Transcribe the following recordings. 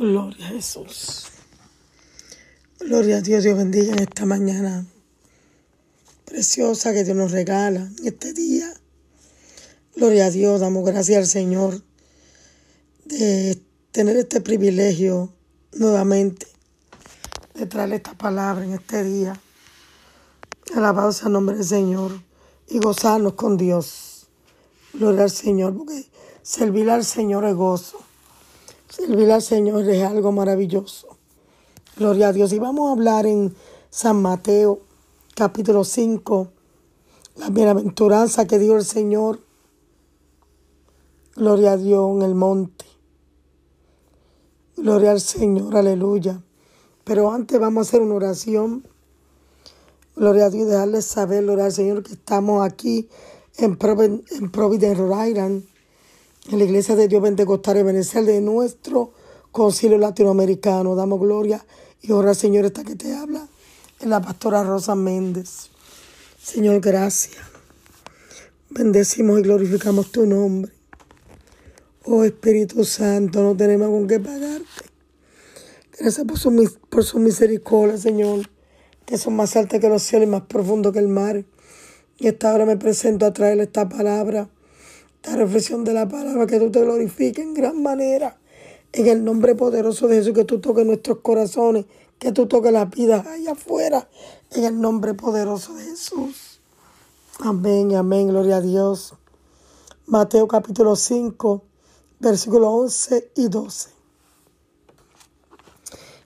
Gloria a Jesús. Gloria a Dios, Dios bendiga en esta mañana preciosa que Dios nos regala en este día. Gloria a Dios, damos gracias al Señor de tener este privilegio nuevamente de traerle esta palabra en este día. Alabado sea el nombre del Señor y gozarnos con Dios. Gloria al Señor, porque servir al Señor es gozo. Servir al Señor es algo maravilloso. Gloria a Dios. Y vamos a hablar en San Mateo, capítulo 5, la bienaventuranza que dio el Señor. Gloria a Dios en el monte. Gloria al Señor, aleluya. Pero antes vamos a hacer una oración. Gloria a Dios, dejarles saber, gloria al Señor, que estamos aquí en, Providence, Rhode Island en la iglesia de Dios Pentecostal y Venezuela de nuestro concilio latinoamericano. Damos gloria y ahora, Señor, esta que te habla es la pastora Rosa Méndez. Señor, gracias. Bendecimos y glorificamos tu nombre. Oh Espíritu Santo, no tenemos con qué pagarte. Gracias por su, por su misericordia, Señor, que son más altas que los cielos y más profundos que el mar. Y esta hora me presento a traer esta palabra la reflexión de la palabra, que tú te glorifiques en gran manera. En el nombre poderoso de Jesús, que tú toques nuestros corazones, que tú toques la vida allá afuera. En el nombre poderoso de Jesús. Amén, amén, gloria a Dios. Mateo capítulo 5, versículos 11 y 12.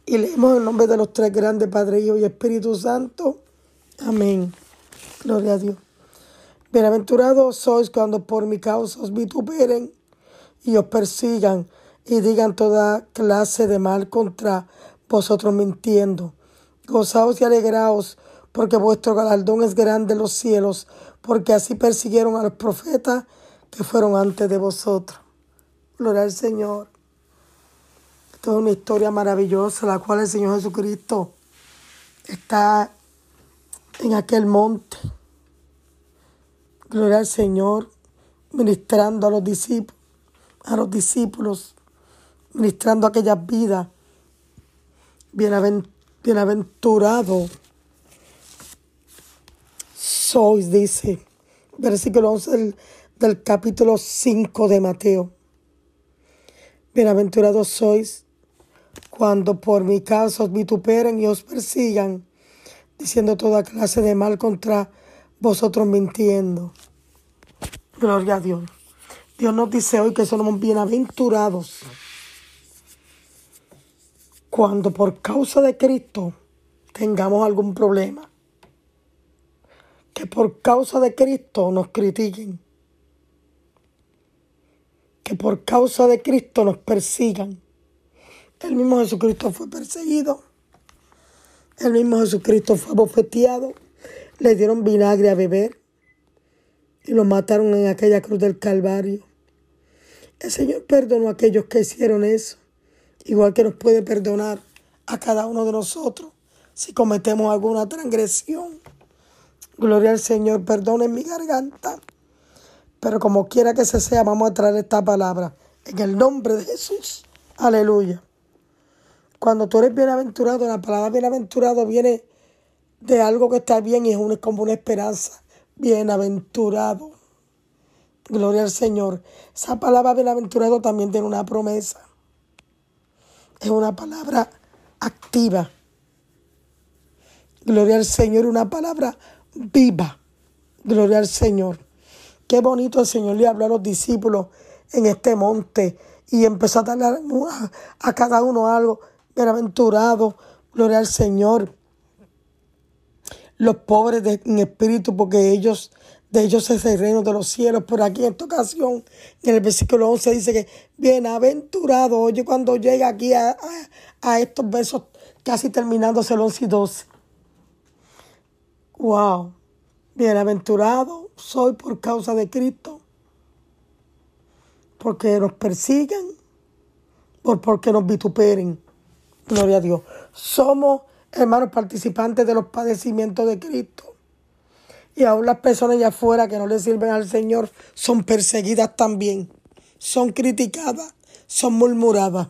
Y leemos el nombre de los tres grandes Padre, Hijo y Espíritu Santo. Amén. Gloria a Dios. Bienaventurados sois cuando por mi causa os vituperen y os persigan y digan toda clase de mal contra vosotros mintiendo. Gozaos y alegraos, porque vuestro galardón es grande en los cielos, porque así persiguieron a los profetas que fueron antes de vosotros. Gloria al Señor. Esto es una historia maravillosa, la cual el Señor Jesucristo está en aquel monte Gloria al Señor, ministrando a los discípulos, a los discípulos, ministrando aquellas vidas. Bienaventurado sois, dice, versículo 11 del, capítulo 5 de Mateo. Bienaventurados sois cuando por mi causa os vituperen y os persigan, diciendo toda clase de mal contra vosotros mintiendo. Gloria a Dios. Dios nos dice hoy que somos bienaventurados cuando por causa de Cristo tengamos algún problema. Que por causa de Cristo nos critiquen. Que por causa de Cristo nos persigan. El mismo Jesucristo fue perseguido. El mismo Jesucristo fue bofeteado le dieron vinagre a beber y lo mataron en aquella cruz del Calvario. El Señor perdonó a aquellos que hicieron eso, igual que nos puede perdonar a cada uno de nosotros si cometemos alguna transgresión. Gloria al Señor, perdone mi garganta. Pero como quiera que se sea, vamos a traer esta palabra en el nombre de Jesús. Aleluya. Cuando tú eres bienaventurado, la palabra bienaventurado viene de algo que está bien y es, como una esperanza. Bienaventurado. Gloria al Señor. Esa palabra bienaventurado también tiene una promesa. Es una palabra activa. Gloria al Señor, una palabra viva. Gloria al Señor. Qué bonito el Señor le habló a los discípulos en este monte y empezó a darle a, a cada uno algo. Bienaventurado. Gloria al Señor los pobres en espíritu, porque ellos, de ellos es el reino de los cielos. Por aquí en esta ocasión, en el versículo 11 dice que bienaventurado, oye, cuando llega aquí a, estos versos casi terminándose el 11 y 12. Wow, bienaventurado soy por causa de Cristo, porque nos persiguen, por porque nos vituperen. Gloria a Dios. Somos hermanos, participantes de los padecimientos de Cristo. Y aún las personas allá afuera que no le sirven al Señor son perseguidas también, son criticadas, son murmuradas.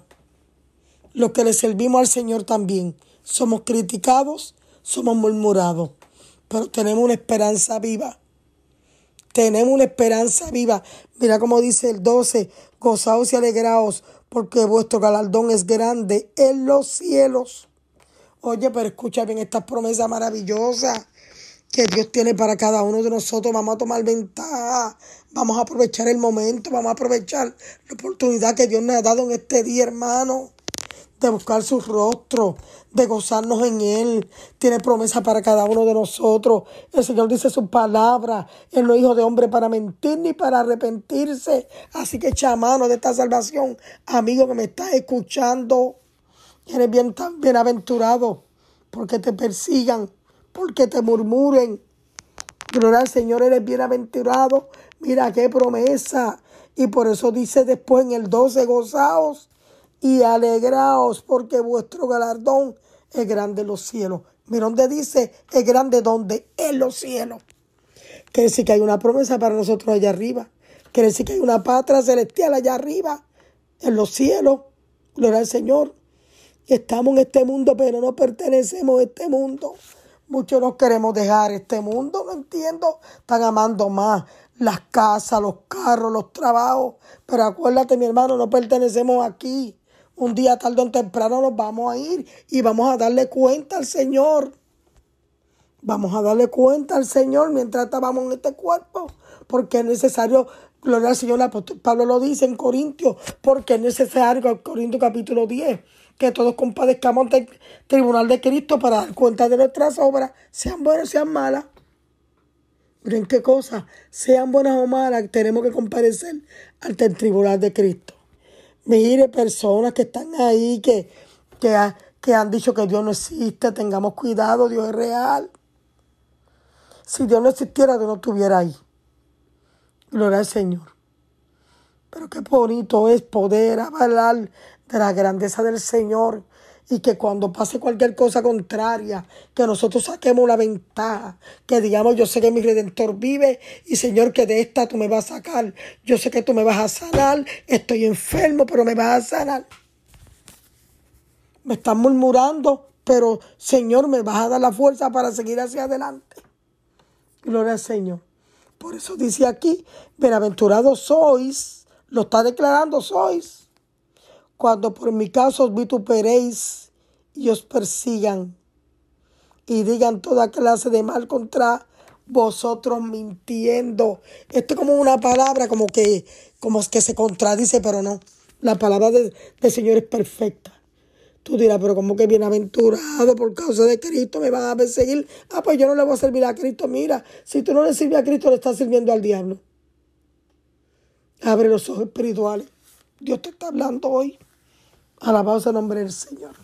los que le servimos al Señor también, somos criticados, somos murmurados, pero tenemos una esperanza viva. Tenemos una esperanza viva. Mira cómo dice el 12, gozaos y alegraos, porque vuestro galardón es grande en los cielos. Oye, pero escucha bien esta promesa maravillosa que Dios tiene para cada uno de nosotros. Vamos a tomar ventaja, vamos a aprovechar el momento, vamos a aprovechar la oportunidad que Dios nos ha dado en este día, hermano, de buscar su rostro, de gozarnos en Él. Tiene promesa para cada uno de nosotros. El Señor dice su palabra. Él no es hijo de hombre para mentir ni para arrepentirse. Así que echa mano de esta salvación, amigo que me estás escuchando. Eres bien, bienaventurado porque te persigan, porque te murmuren. Gloria al Señor, eres bienaventurado. Mira qué promesa. Y por eso dice después en el 12, gozaos y alegraos, porque vuestro galardón es grande en los cielos. Mira donde dice, es grande donde, en los cielos. Quiere decir que hay una promesa para nosotros allá arriba. Quiere decir que hay una patria celestial allá arriba, en los cielos. Gloria al Señor. Estamos en este mundo, pero no pertenecemos a este mundo. Muchos nos queremos dejar este mundo, no entiendo. Están amando más las casas, los carros, los trabajos. Pero acuérdate, mi hermano, no pertenecemos aquí. Un día tarde o temprano nos vamos a ir y vamos a darle cuenta al Señor. Vamos a darle cuenta al Señor mientras estábamos en este cuerpo. Porque es necesario, gloria al Señor, Pablo lo dice en Corintios, porque es necesario, Corintios capítulo 10 que todos compadezcamos ante el tribunal de Cristo para dar cuenta de nuestras obras, sean buenas, sean malas. Miren qué cosa, sean buenas o malas, tenemos que comparecer ante el tribunal de Cristo. Mire, personas que están ahí, que, que, que han dicho que Dios no existe, tengamos cuidado, Dios es real. Si Dios no existiera, Dios no estuviera ahí. Gloria al Señor. Pero qué bonito es poder avalar la grandeza del Señor y que cuando pase cualquier cosa contraria, que nosotros saquemos la ventaja, que digamos, yo sé que mi redentor vive y Señor, que de esta tú me vas a sacar, yo sé que tú me vas a sanar, estoy enfermo, pero me vas a sanar. Me están murmurando, pero Señor, me vas a dar la fuerza para seguir hacia adelante. Gloria al Señor. Por eso dice aquí, bienaventurados sois, lo está declarando sois cuando por mi caso os vituperéis y os persigan y digan toda clase de mal contra vosotros mintiendo. Esto es como una palabra como que, como que se contradice, pero no. La palabra del Señor es perfecta. Tú dirás, pero como que bienaventurado por causa de Cristo me van a perseguir. Ah, pues yo no le voy a servir a Cristo. Mira, si tú no le sirves a Cristo, le estás sirviendo al diablo. Abre los ojos espirituales. Dios te está hablando hoy. Alabado sea el nombre del Señor.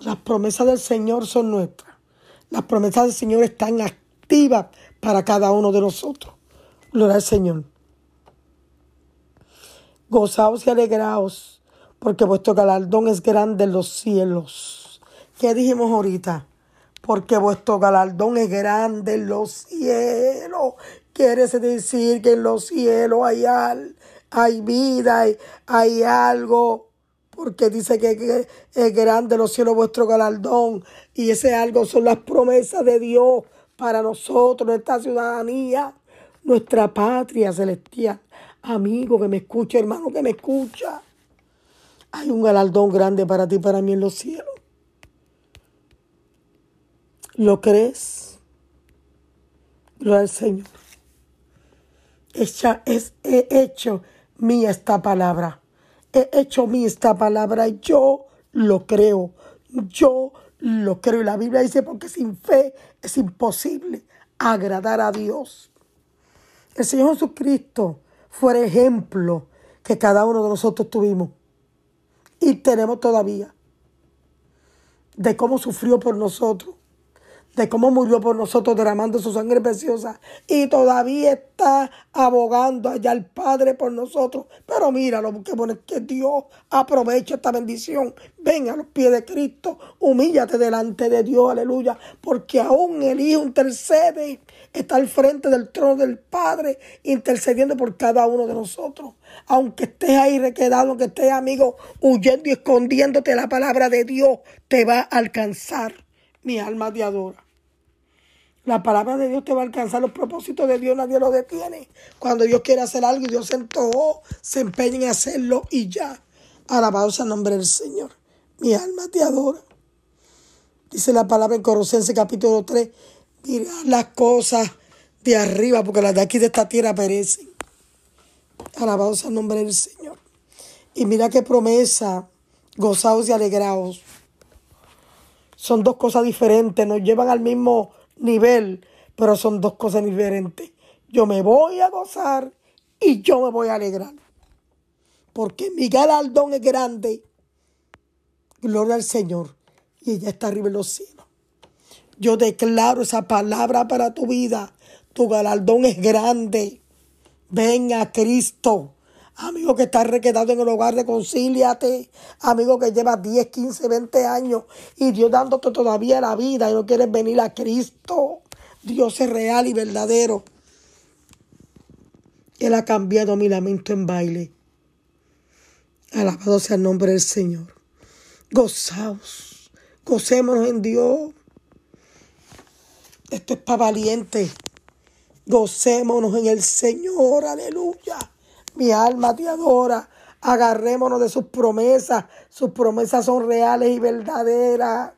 Las promesas del Señor son nuestras. Las promesas del Señor están activas para cada uno de nosotros. Gloria al Señor. Gozaos y alegraos, porque vuestro galardón es grande en los cielos. ¿Qué dijimos ahorita? Porque vuestro galardón es grande en los cielos. Quiere decir que en los cielos hay, hay vida, hay algo porque dice que es grande los cielos vuestro galardón y ese algo son las promesas de Dios para nosotros, nuestra ciudadanía, nuestra patria celestial. Amigo que me escucha, hermano que me escucha, hay un galardón grande para ti, para mí en los cielos. ¿Lo crees? Gloria al Señor. Hecha, es, he hecho mía esta palabra he hecho mí esta palabra, yo lo creo, yo lo creo. Y la Biblia dice, porque sin fe es imposible agradar a Dios. El Señor Jesucristo fue el ejemplo que cada uno de nosotros tuvimos y tenemos todavía de cómo sufrió por nosotros, de cómo murió por nosotros derramando su sangre preciosa y todavía está abogando allá el Padre por nosotros. Pero míralo, porque bueno, que Dios aprovecha esta bendición. Ven a los pies de Cristo, humíllate delante de Dios, aleluya, porque aún el Hijo intercede, está al frente del trono del Padre, intercediendo por cada uno de nosotros. Aunque estés ahí requedado, aunque estés amigo huyendo y escondiéndote, la palabra de Dios te va a alcanzar. Mi alma te adora. La palabra de Dios te va a alcanzar los propósitos de Dios, nadie lo detiene. Cuando Dios quiere hacer algo y Dios se entojó, se empeña en hacerlo y ya. Alabado sea el nombre del Señor. Mi alma te adora. Dice la palabra en Colosenses capítulo 3. Mira las cosas de arriba, porque las de aquí de esta tierra perecen. Alabado sea el nombre del Señor. Y mira qué promesa, gozaos y alegraos. Son dos cosas diferentes, nos llevan al mismo nivel, pero son dos cosas diferentes. Yo me voy a gozar y yo me voy a alegrar. Porque mi galardón es grande. Gloria al Señor. Y ella está arriba en los cielos. Yo declaro esa palabra para tu vida. Tu galardón es grande. Ven a Cristo. Amigo que está requedado en el hogar, reconcíliate. Amigo que lleva 10, 15, 20 años y Dios dándote todavía la vida y no quieres venir a Cristo. Dios es real y verdadero. Él ha cambiado mi lamento en baile. Alabado sea el nombre del Señor. Gozaos, gocémonos en Dios. Esto es para valientes. Gocémonos en el Señor, aleluya. Mi alma te adora. Agarrémonos de sus promesas. Sus promesas son reales y verdaderas.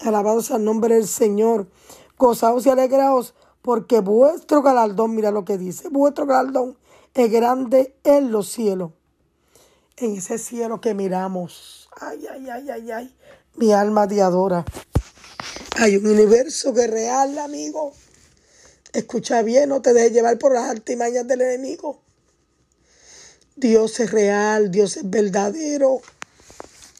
Alabados al nombre del Señor. Gozaos y alegraos, porque vuestro galardón, mira lo que dice, vuestro galardón es grande en los cielos. En ese cielo que miramos. Ay, ay, ay, ay, ay. Mi alma te adora. Hay un universo que es real, amigo. Escucha bien, no te dejes llevar por las artimañas del enemigo. Dios es real, Dios es verdadero.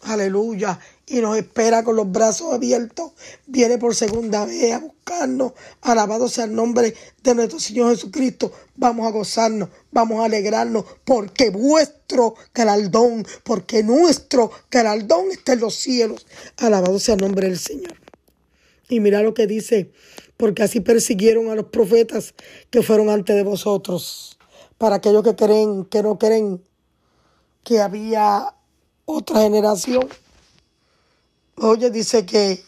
Aleluya. Y nos espera con los brazos abiertos. Viene por segunda vez a buscarnos. Alabado sea el nombre de nuestro Señor Jesucristo. Vamos a gozarnos, vamos a alegrarnos, porque vuestro galardón, porque nuestro galardón está en los cielos. Alabado sea el nombre del Señor. Y mira lo que dice, porque así persiguieron a los profetas que fueron antes de vosotros para aquellos que creen, que no creen que había otra generación. Oye, dice que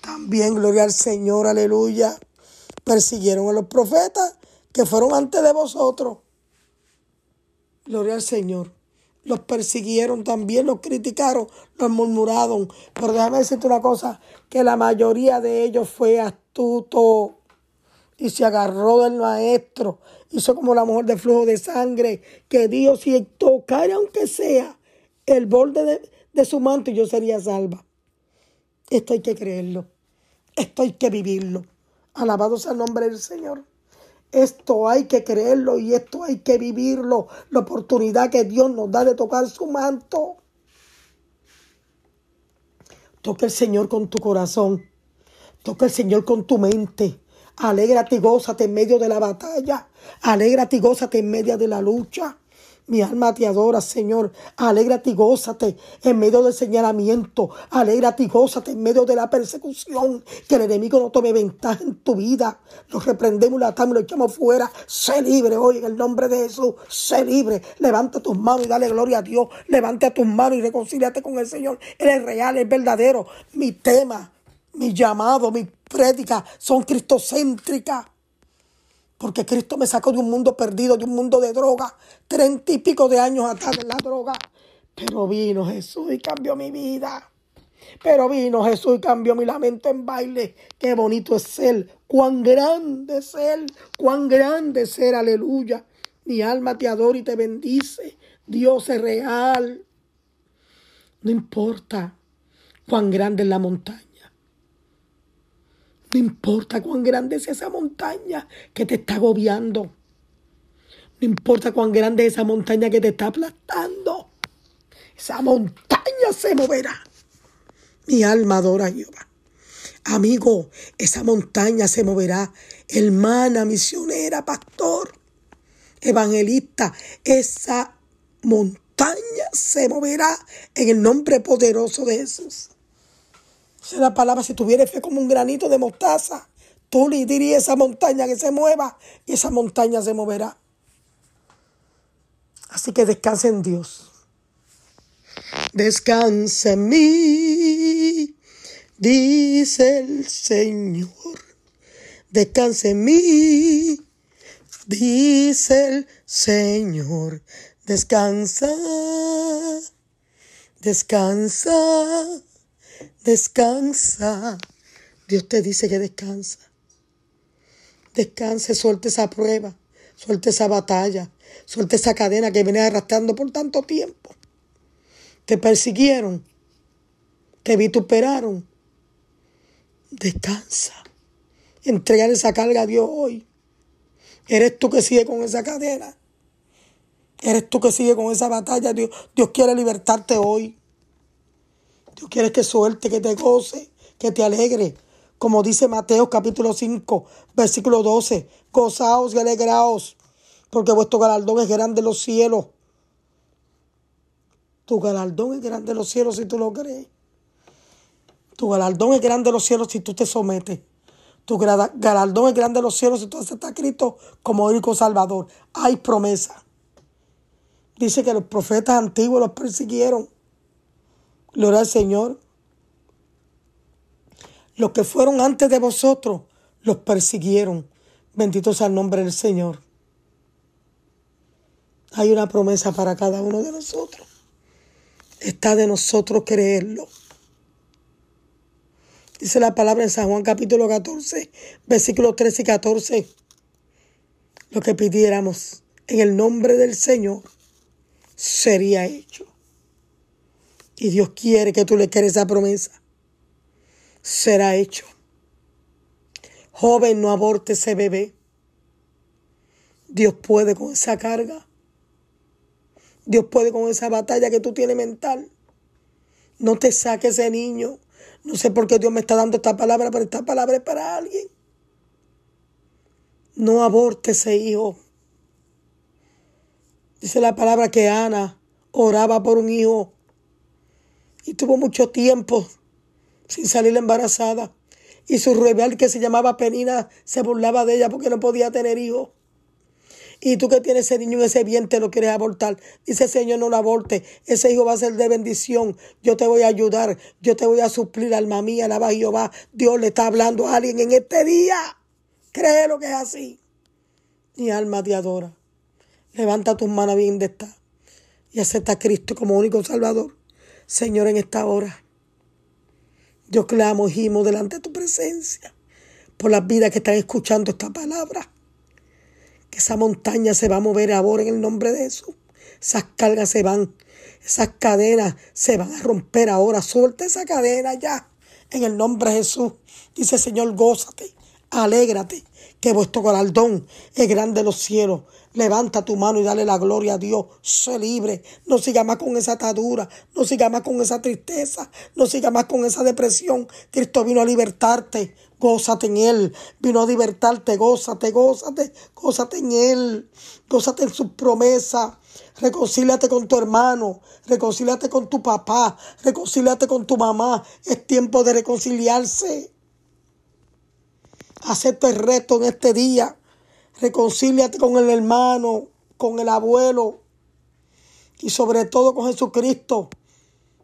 también, gloria al Señor, aleluya, persiguieron a los profetas que fueron antes de vosotros. Gloria al Señor. Los persiguieron también, los criticaron, los murmuraron. Pero déjame decirte una cosa, que la mayoría de ellos fue astuto y se agarró del maestro. Hizo como la mujer de flujo de sangre, que Dios si tocara aunque sea el borde de, su manto, yo sería salva. Esto hay que creerlo. Esto hay que vivirlo. Alabado sea el nombre del Señor. Esto hay que creerlo y esto hay que vivirlo. La oportunidad que Dios nos da de tocar su manto. Toca el Señor con tu corazón. Toca el Señor con tu mente. Alégrate y gózate en medio de la batalla. Alégrate y gózate en medio de la lucha. Mi alma te adora, Señor. Alégrate y gózate en medio del señalamiento. Alégrate y gózate en medio de la persecución. Que el enemigo no tome ventaja en tu vida. Lo reprendemos, lo atamos, lo echamos fuera. Sé libre hoy en el nombre de Jesús. Sé libre. Levanta tus manos y dale gloria a Dios. Levanta tus manos y reconcíliate con el Señor. Él es real, es verdadero. Mi tema mi llamado, mi prédica son cristocéntricas. Porque Cristo me sacó de un mundo perdido, de un mundo de droga, treinta y pico de años atrás de la droga. Pero vino Jesús y cambió mi vida. Pero vino Jesús y cambió mi lamento en baile. Qué bonito es Él. Cuán grande es Él. Cuán grande es Él. Aleluya. Mi alma te adora y te bendice. Dios es real. No importa cuán grande es la montaña. No importa cuán grande es esa montaña que te está agobiando. No importa cuán grande es esa montaña que te está aplastando. Esa montaña se moverá. Mi alma adora a Jehová. Amigo, esa montaña se moverá. Hermana, misionera, pastor, evangelista, esa montaña se moverá en el nombre poderoso de Jesús. Es la palabra, si tuviera fe como un granito de mostaza, tú le dirías a esa montaña que se mueva y esa montaña se moverá. Así que descansa en Dios. Descansa en mí, dice el Señor. Descansa en mí, dice el Señor. Descansa, descansa, descansa. Dios te dice que descansa. Descanse, suelte esa prueba, suelte esa batalla, suelte esa cadena que viene arrastrando por tanto tiempo. Te persiguieron, te vituperaron. Descansa. Entregar esa carga a Dios hoy. Eres tú que sigue con esa cadena. Eres tú que sigue con esa batalla. Dios, Dios quiere libertarte hoy. Dios quiere que suelte, que te goce, que te alegre. Como dice Mateo capítulo 5, versículo 12. Gozaos y alegraos, porque vuestro galardón es grande en los cielos. Tu galardón es grande en los cielos si tú lo crees. Tu galardón es grande en los cielos si tú te sometes. Tu galardón es grande en los cielos si tú aceptas a Cristo como único Salvador. Hay promesa. Dice que los profetas antiguos los persiguieron. Gloria al Señor. Los que fueron antes de vosotros los persiguieron. Bendito sea el nombre del Señor. Hay una promesa para cada uno de nosotros. Está de nosotros creerlo. Dice la palabra en San Juan capítulo 14, versículos 13 y 14. Lo que pidiéramos en el nombre del Señor sería hecho. Y Dios quiere que tú le quieres esa promesa. Será hecho. Joven, no aborte ese bebé. Dios puede con esa carga. Dios puede con esa batalla que tú tienes mental. No te saques ese niño. No sé por qué Dios me está dando esta palabra, pero esta palabra es para alguien. No aborte ese hijo. Dice la palabra que Ana oraba por un hijo y tuvo mucho tiempo sin salir embarazada. Y su rival que se llamaba Penina se burlaba de ella porque no podía tener hijos. Y tú que tienes ese niño en ese vientre lo quieres abortar. Dice Señor, no lo aborte. Ese hijo va a ser de bendición. Yo te voy a ayudar. Yo te voy a suplir, alma mía, alaba Jehová. Dios le está hablando a alguien en este día. Cree lo que es así. Mi alma te adora. Levanta tus manos bien de esta y acepta a Cristo como único Salvador. Señor, en esta hora, yo clamo, gimo delante de tu presencia por las vidas que están escuchando esta palabra que esa montaña se va a mover ahora en el nombre de Jesús. Esas cargas se van, esas cadenas se van a romper ahora. Suelta esa cadena ya en el nombre de Jesús. Dice Señor, gózate, alégrate, que vuestro galardón es grande en los cielos. Levanta tu mano y dale la gloria a Dios. Sé libre. No siga más con esa atadura. No siga más con esa tristeza. No siga más con esa depresión. Cristo vino a libertarte. Gózate en Él. Vino a libertarte. Gózate, gózate. Gózate en Él. Gózate en su promesa. Reconcíliate con tu hermano. Reconcíliate con tu papá. Reconcíliate con tu mamá. Es tiempo de reconciliarse. Acepta el reto en este día. Reconcíliate con el hermano, con el abuelo y sobre todo con Jesucristo,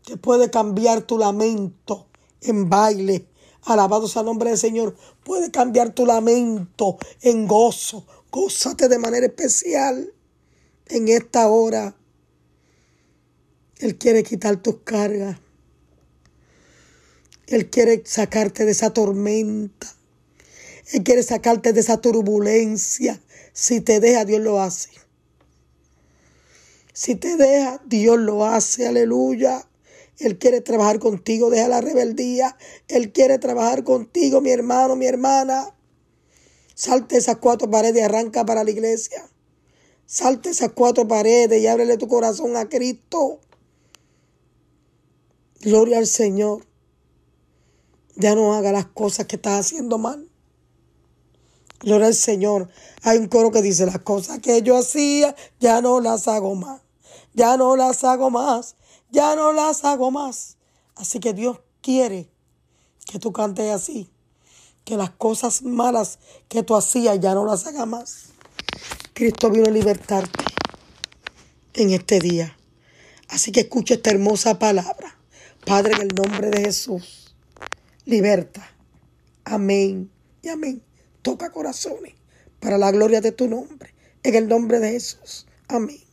que puede cambiar tu lamento en baile. Alabado sea el nombre del Señor. Puede cambiar tu lamento en gozo. Gózate de manera especial en esta hora. Él quiere quitar tus cargas. Él quiere sacarte de esa tormenta. Él quiere sacarte de esa turbulencia. Si te deja, Dios lo hace. Si te deja, Dios lo hace. Aleluya. Él quiere trabajar contigo. Deja la rebeldía. Él quiere trabajar contigo, mi hermano, mi hermana. Salte esas cuatro paredes y arranca para la iglesia. Salte esas cuatro paredes y ábrele tu corazón a Cristo. Gloria al Señor. Ya no haga las cosas que estás haciendo mal. Gloria al Señor. Hay un coro que dice, las cosas que yo hacía, ya no las hago más. Ya no las hago más. Ya no las hago más. Así que Dios quiere que tú cantes así. Que las cosas malas que tú hacías ya no las hagas más. Cristo vino a libertarte en este día. Así que escucha esta hermosa palabra. Padre, en el nombre de Jesús, liberta. Amén y amén. Toca corazones para la gloria de tu nombre. En el nombre de Jesús. Amén.